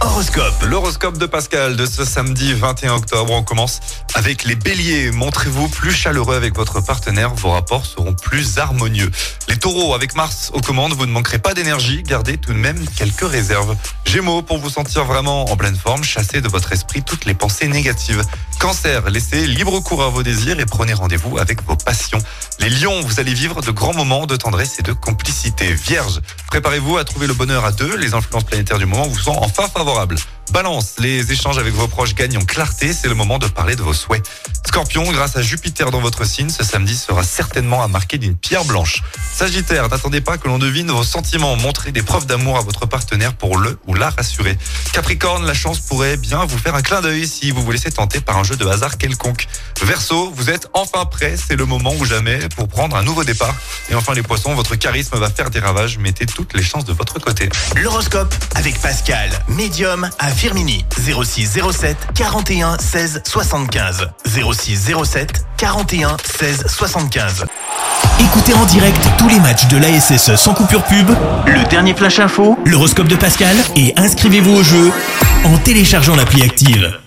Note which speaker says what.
Speaker 1: Horoscope.
Speaker 2: L'horoscope de Pascal de ce samedi 21 octobre. On commence avec les béliers. Montrez-vous plus chaleureux avec votre partenaire. Vos rapports seront plus harmonieux. Les taureaux, avec Mars aux commandes, vous ne manquerez pas d'énergie. Gardez tout de même quelques réserves. Gémeaux, pour vous sentir vraiment en pleine forme, chassez de votre esprit toutes les pensées négatives. Cancer, laissez libre cours à vos désirs et prenez rendez-vous avec vos passions. Les lions, vous allez vivre de grands moments de tendresse et de complicité. Vierge, préparez-vous à trouver le bonheur à deux. Les influences planétaires du moment vous sont enfin favorables. Balance, les échanges avec vos proches gagnent en clarté, c'est le moment de parler de vos souhaits. Scorpion, grâce à Jupiter dans votre signe, ce samedi sera certainement à marquer d'une pierre blanche. Sagittaire, n'attendez pas que l'on devine vos sentiments, montrez des preuves d'amour à votre partenaire pour le ou la rassurer. Capricorne, la chance pourrait bien vous faire un clin d'œil si vous vous laissez tenter par un jeu de hasard quelconque. Verseau, vous êtes enfin prêt, c'est le moment ou jamais pour prendre un nouveau départ. Et enfin les poissons, votre charisme va faire des ravages, mettez toutes les chances de votre côté.
Speaker 1: L'horoscope avec Pascal, médium à Firmini. 06 07 41 16 75. 06 07 41 16 75. Écoutez en direct tous les matchs de l'ASSE sans coupure pub, le dernier flash info, l'horoscope de Pascal et inscrivez-vous au jeu en téléchargeant l'appli active.